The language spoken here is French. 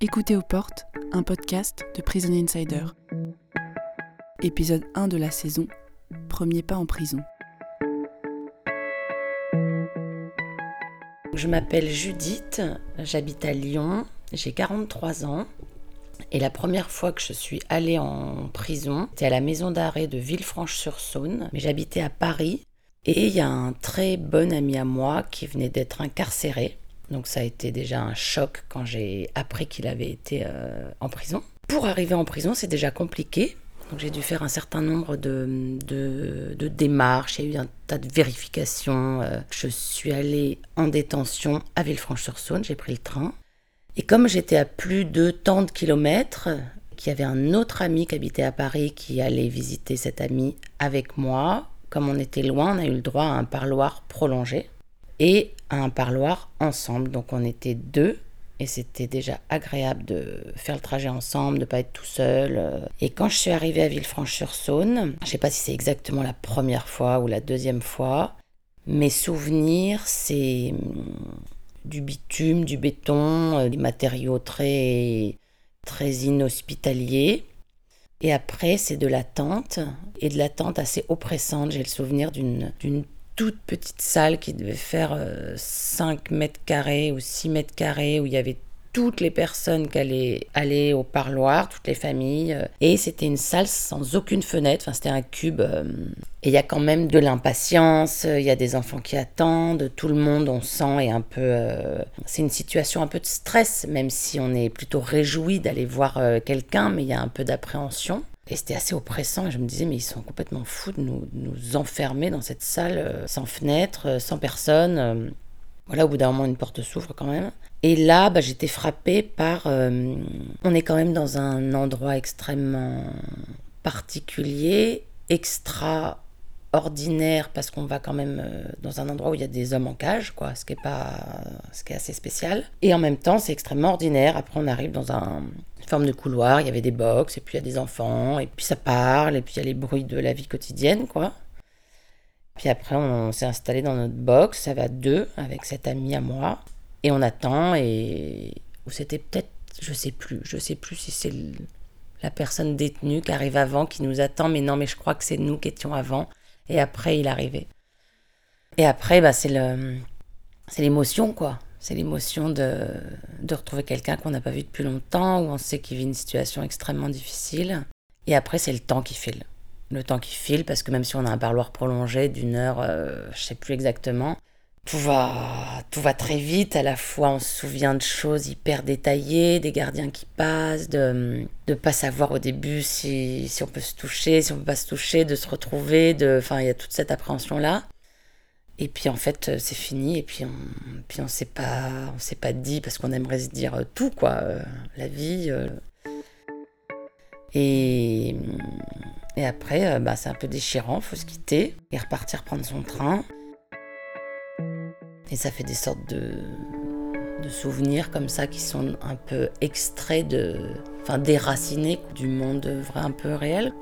Écoutez aux portes, un podcast de Prison Insider. Épisode 1 de la saison, Premier pas en prison. Je m'appelle Judith, j'habite à Lyon, j'ai 43 ans. Et la première fois que je suis allée en prison, c'était à la maison d'arrêt de Villefranche-sur-Saône, mais j'habitais à Paris. Et il y a un très bon ami à moi qui venait d'être incarcéré. Donc ça a été déjà un choc quand j'ai appris qu'il avait été euh, en prison. Pour arriver en prison, c'est déjà compliqué. Donc j'ai dû faire un certain nombre de, de, démarches, il y a eu un tas de vérifications. Euh, je suis allée en détention à Villefranche-sur-Saône, j'ai pris le train. Et comme j'étais à plus de tant de kilomètres, qu'il y avait un autre ami qui habitait à Paris qui allait visiter cet ami avec moi, comme on était loin, on a eu le droit à un parloir prolongé et un parloir ensemble. Donc on était deux et c'était déjà agréable de faire le trajet ensemble, de pas être tout seul. Et quand je suis arrivée à Villefranche-sur-Saône, je sais pas si c'est exactement la première fois ou la deuxième fois, mes souvenirs, c'est hum, du bitume, du béton, euh, des matériaux très très inhospitaliers. Et après, c'est de la tente, et de la tente assez oppressante. J'ai le souvenir d'une toute petite salle qui devait faire 5 euh, mètres carrés ou 6 mètres carrés, où il y avait toutes les personnes qui allaient aller au parloir, toutes les familles. Euh, et c'était une salle sans aucune fenêtre, enfin, c'était un cube. Euh, et il y a quand même de l'impatience, il y a des enfants qui attendent, tout le monde, on sent, est un peu... c'est une situation un peu de stress, même si on est plutôt réjoui d'aller voir quelqu'un, mais il y a un peu d'appréhension. Et c'était assez oppressant. Et je me disais, mais ils sont complètement fous de nous, nous enfermer dans cette salle euh, sans fenêtre, euh, sans personne. Euh. Voilà, au bout d'un moment, une porte s'ouvre quand même. Et là, bah, j'étais frappée par... on est quand même dans un endroit extrêmement particulier, extra ordinaire parce qu'on va quand même dans un endroit où il y a des hommes en cage, quoi, ce qui est pas, ce qui est assez spécial. Et en même temps, c'est extrêmement ordinaire. Après, on arrive dans un, forme de couloir, il y avait des box, et puis il y a des enfants, et puis ça parle, et puis il y a les bruits de la vie quotidienne, quoi. Puis après, on s'est installé dans notre box, ça va deux, avec cet ami à moi, et on attend, et c'était peut-être, je sais plus, je sais plus si c'est la personne détenue qui arrive avant, qui nous attend, mais non, mais je crois que c'est nous qui étions avant, et après il arrivait. Et après, bah, c'est le, c'est l'émotion, quoi. C'est l'émotion de, de retrouver quelqu'un qu'on n'a pas vu depuis longtemps, où on sait qu'il vit une situation extrêmement difficile. Et après, c'est le temps qui file. Le temps qui file, parce que même si on a un parloir prolongé d'une heure, euh, je sais plus exactement, tout va, tout va très vite. À la fois, on se souvient de choses hyper détaillées, des gardiens qui passent, de ne pas savoir au début si, si on peut se toucher, si on peut pas se toucher, de se retrouver. De, enfin, il y a toute cette appréhension-là. Et puis en fait, euh, c'est fini. Et puis on, puis on s'est pas, on s'est pas dit parce qu'on aimerait se dire tout quoi, euh, la vie. Euh. Et, et après, bah, c'est un peu déchirant. Faut se quitter et repartir prendre son train. Et ça fait des sortes de, souvenirs comme ça qui sont un peu extraits de, enfin déracinés du monde vrai un peu réel.